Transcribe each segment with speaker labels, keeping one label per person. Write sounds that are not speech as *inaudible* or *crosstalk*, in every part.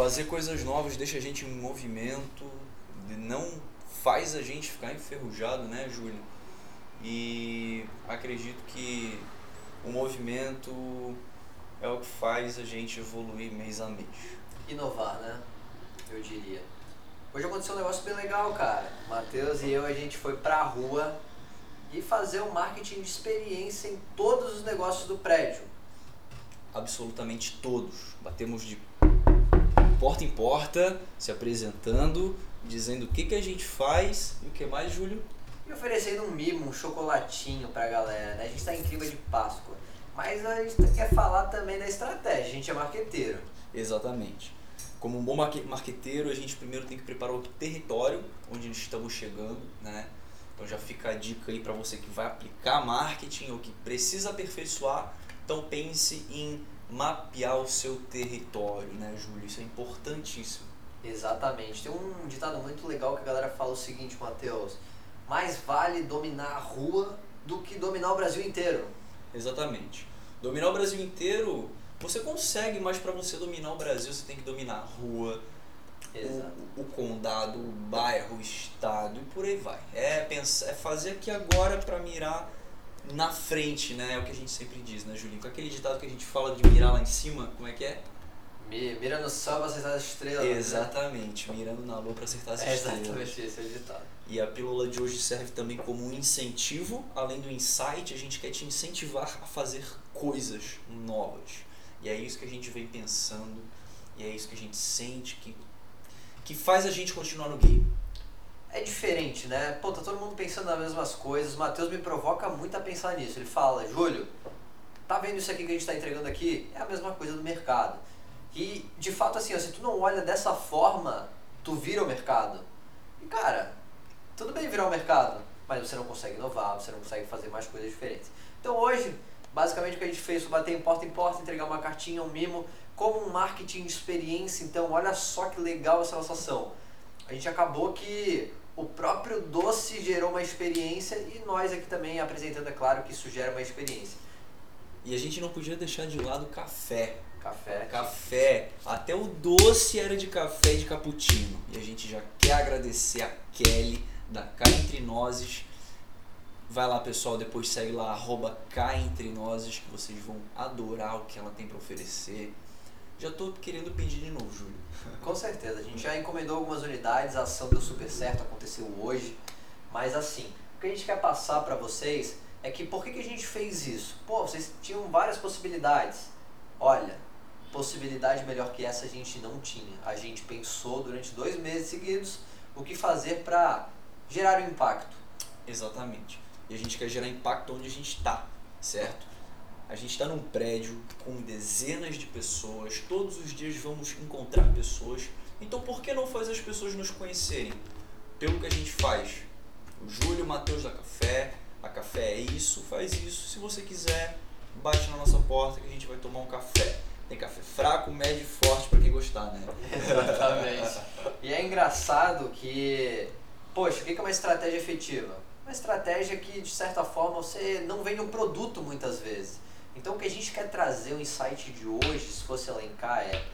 Speaker 1: Fazer coisas novas deixa a gente em movimento, não faz a gente ficar enferrujado, né, Júlio? E acredito que o movimento é o que faz a gente evoluir mês a mês.
Speaker 2: Inovar, né? Eu diria. Hoje aconteceu um negócio bem legal, cara. Matheus e eu, a gente foi pra rua e fazer um marketing de experiência em todos os negócios do prédio.
Speaker 1: Absolutamente todos. Batemos de porta em porta, se apresentando, dizendo o que, que a gente faz e o que mais, Júlio?
Speaker 2: E oferecendo um mimo, um chocolatinho pra galera, né? A gente tá em clima de Páscoa. Mas a gente quer falar também da estratégia, a gente é marqueteiro.
Speaker 1: Exatamente. Como um bom marque- marqueteiro, a gente primeiro tem que preparar o território onde estamos chegando, né? Então já fica a dica aí para você que vai aplicar marketing ou que precisa aperfeiçoar. Então pense em mapear o seu território, né, Júlio? Isso é importantíssimo.
Speaker 2: Exatamente. Tem um ditado muito legal que a galera fala o seguinte, Matheus. Mais vale dominar a rua do que dominar o Brasil inteiro.
Speaker 1: Exatamente. Dominar o Brasil inteiro, você consegue, mas para você dominar o Brasil, você tem que dominar a rua, o, o condado, o bairro, o estado e por aí vai. É pensar, é fazer aqui agora para mirar na frente, né? É o que a gente sempre diz, né, Julinho? Com aquele ditado que a gente fala de mirar lá em cima, como é que é?
Speaker 2: Mi- Mira no céu pra acertar as estrelas. né?
Speaker 1: Exatamente, mirando na lua para acertar as
Speaker 2: É
Speaker 1: estrelas.
Speaker 2: exatamente esse é o ditado.
Speaker 1: E a pílula de hoje serve também como um incentivo, além do insight, a gente quer te incentivar a fazer coisas novas. E é isso que a gente vem pensando, e é isso que a gente sente que, que faz a gente continuar no game.
Speaker 2: É diferente, né? Pô, tá todo mundo pensando nas mesmas coisas. Matheus me provoca muito a pensar nisso. Ele fala, Júlio, tá vendo isso aqui que a gente tá entregando aqui? É a mesma coisa do mercado. E, de fato, assim, ó, se tu não olha dessa forma, tu vira o mercado. E, cara, tudo bem virar o mercado, mas você não consegue inovar, você não consegue fazer mais coisas diferentes. Então, hoje, basicamente, o que a gente fez foi bater em porta em porta, entregar uma cartinha, um mimo, como um marketing de experiência. Então, olha só que legal essa nossa ação. A gente acabou que o próprio doce gerou uma experiência e nós aqui também apresentando, é claro, que isso gera uma experiência.
Speaker 1: E a gente não podia deixar de lado o café.
Speaker 2: Café.
Speaker 1: Café, até o doce era de café e de cappuccino. E a gente já quer agradecer a Kelly da Cá Entre Nozes. Vai lá, pessoal, depois segue lá, arroba Cá Entre Nozes, que vocês vão adorar o que ela tem para oferecer. Já tô querendo pedir de novo, Júlio. *laughs*
Speaker 2: Com certeza, a gente já encomendou algumas unidades, a ação deu super certo, aconteceu hoje. Mas assim, o que a gente quer passar para vocês é que por que, que a gente fez isso? Pô, vocês tinham várias possibilidades. Olha, possibilidade melhor que essa a gente não tinha. A gente pensou durante dois meses seguidos o que fazer para gerar um impacto.
Speaker 1: Exatamente. E a gente quer gerar impacto onde a gente está, certo? A gente está num prédio com dezenas de pessoas, todos os dias vamos encontrar pessoas. Então por que não fazer as pessoas nos conhecerem? Pelo que a gente faz. O Júlio, o Matheus da Café, a Café é isso, faz isso. Se você quiser, bate na nossa porta que a gente vai tomar um café. Tem café fraco, médio e forte para quem gostar, né?
Speaker 2: Exatamente. e é engraçado que, poxa, o que é uma estratégia efetiva? Uma estratégia que, de certa forma, você não vende um produto muitas vezes. Então, o que a gente quer trazer, o insight de hoje, se fosse elencar, é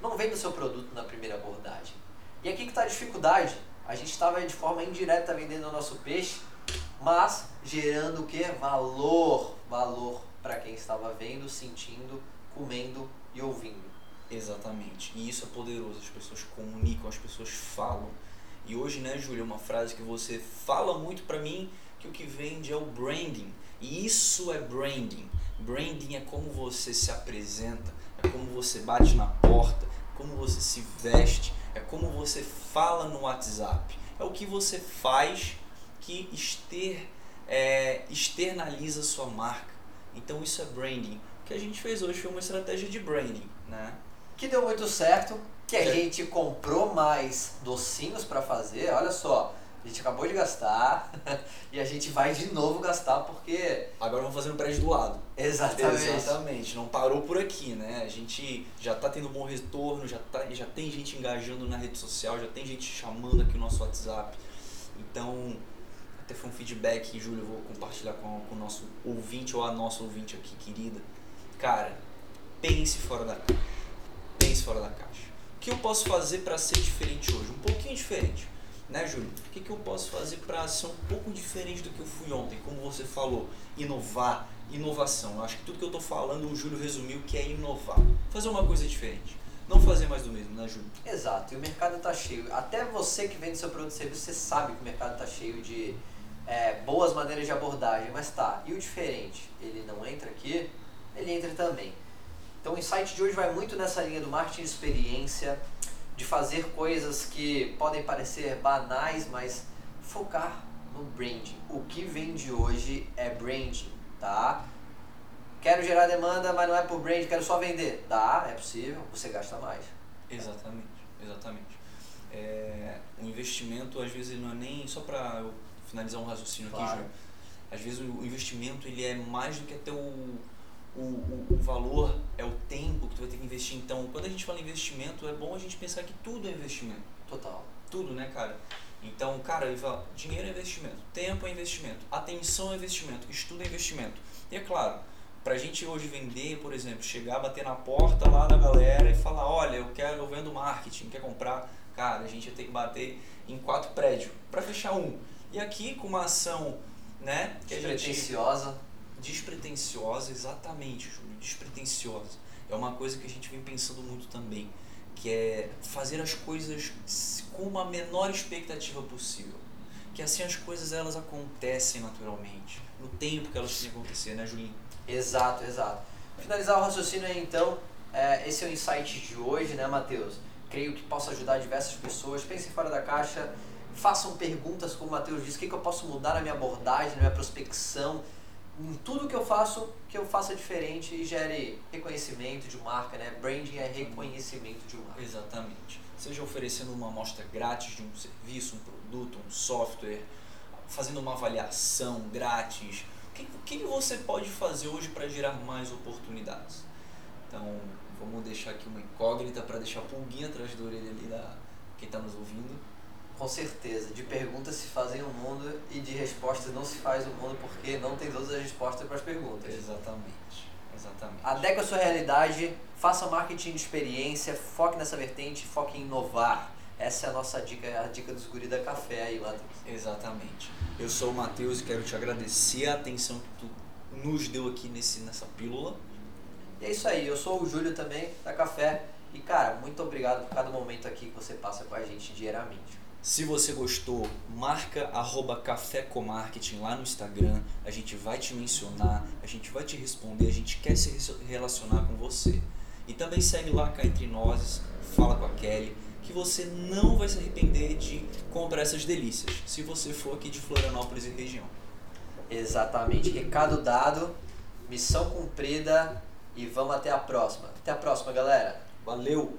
Speaker 2: não venda o seu produto na primeira abordagem. E aqui que está a dificuldade. A gente estava de forma indireta vendendo o nosso peixe, mas gerando o que? Valor. Valor para quem estava vendo, sentindo, comendo e ouvindo.
Speaker 1: Exatamente. E isso é poderoso. As pessoas comunicam, as pessoas falam. E hoje, né, Júlia, uma frase que você fala muito pra mim que o que vende é o branding. E isso é branding. Branding é como você se apresenta, é como você bate na porta, como você se veste, é como você fala no WhatsApp. É o que você faz que exter, é, externaliza sua marca. Então isso é branding. O que a gente fez hoje foi uma estratégia de branding, né?
Speaker 2: que deu muito certo, que a
Speaker 1: É.
Speaker 2: gente comprou mais docinhos para fazer. Olha só, a gente acabou de gastar *laughs* e a gente vai de novo gastar porque
Speaker 1: Agora vamos fazer no prédio do lado.
Speaker 2: exatamente.
Speaker 1: Exatamente, não parou por aqui, né? A gente já tá tendo bom retorno, já, tá, já tem gente engajando na rede social, já tem gente chamando aqui o nosso WhatsApp. Então, até foi um feedback, Júlio, eu vou compartilhar com, com o nosso ouvinte ou a nossa ouvinte aqui, querida. Cara, pense fora da caixa. Pense fora da caixa. que eu posso fazer para ser diferente hoje? Um pouquinho diferente, né, Júlio? O que, que eu posso fazer para ser um pouco diferente do que eu fui ontem? Como você falou, inovar, inovação. Eu acho que tudo que eu estou falando, o Júlio resumiu que é inovar. Fazer uma coisa diferente. Não fazer mais do mesmo, né, Júlio?
Speaker 2: Exato, e o mercado está cheio. Até você que vende seu produto e serviço, você sabe que o mercado está cheio de é, boas maneiras de abordagem, mas tá, e o diferente? Ele não entra aqui? Ele entra também. Então o insight de hoje vai muito nessa linha do marketing de experiência, de fazer coisas que podem parecer banais, mas focar no branding. O que vende hoje é branding, tá? Quero gerar demanda, mas não é por brand, quero só vender. Dá, é possível, você gasta mais.
Speaker 1: Exatamente, exatamente. É, o investimento, às vezes, não é nem só para finalizar um raciocínio
Speaker 2: Claro.
Speaker 1: aqui, Júlio. Às vezes o investimento ele é mais do que até o, o, o, o valor, é o tempo que tu vai ter que investir. Então, quando a gente fala em investimento, é bom a gente pensar que tudo é investimento.
Speaker 2: Total.
Speaker 1: Tudo, né, cara? Então, cara, ele fala, dinheiro é investimento, tempo é investimento, atenção é investimento, estudo é investimento. E é claro, pra gente hoje vender, por exemplo, chegar, bater na porta lá da galera e falar, olha, eu quero, eu vendo marketing, quer comprar? Cara, a gente ia ter que bater em quatro prédios para fechar um. E aqui com uma ação, né, gente
Speaker 2: Despretensiosa.
Speaker 1: despretensiosa, exatamente, Júlio, despretensiosa. É uma coisa que a gente vem pensando muito também, que é fazer as coisas com a menor expectativa possível. Que assim as coisas elas acontecem naturalmente, no tempo que elas têm que acontecer, né, Julinho?
Speaker 2: Exato, exato. Finalizar o raciocínio aí então, é, esse é o insight de hoje, né, Matheus? Creio que possa ajudar diversas pessoas. Pensem fora da caixa, façam perguntas, como o Matheus disse, o que, que eu posso mudar na minha abordagem, na minha prospecção, em tudo que eu faço, que eu faça diferente e gere reconhecimento de marca, né? Branding é reconhecimento de marca.
Speaker 1: Exatamente. Seja oferecendo uma amostra grátis de um serviço, um produto, um software, fazendo uma avaliação grátis. O que, que você pode fazer hoje para gerar mais oportunidades? Então, vamos deixar aqui uma incógnita para deixar a pulguinha atrás da orelha ali da quem está nos ouvindo.
Speaker 2: Com certeza, de perguntas se fazem o mundo e de respostas não se faz o mundo porque não tem todas as respostas para as perguntas.
Speaker 1: Exatamente. Exatamente.
Speaker 2: Adeque a sua realidade, faça marketing de experiência, foque nessa vertente, foque em inovar. Essa é a nossa dica, a dica dos guri da café aí, Matheus.
Speaker 1: Exatamente. Eu sou o Matheus e quero te agradecer a atenção que tu nos deu aqui nesse, nessa pílula.
Speaker 2: E é isso aí, eu sou o Júlio também, da Café. E cara, muito obrigado por cada momento aqui que você passa com a gente diariamente.
Speaker 1: Se você gostou, marca arroba Café com Marketing lá no Instagram. A gente vai te mencionar, a gente vai te responder, a gente quer se relacionar com você. E também segue lá cá entre nós, fala com a Kelly, que você não vai se arrepender de comprar essas delícias, se você for aqui de Florianópolis e região.
Speaker 2: Exatamente, recado dado, missão cumprida e vamos até a próxima. Até a próxima, galera.
Speaker 1: Valeu!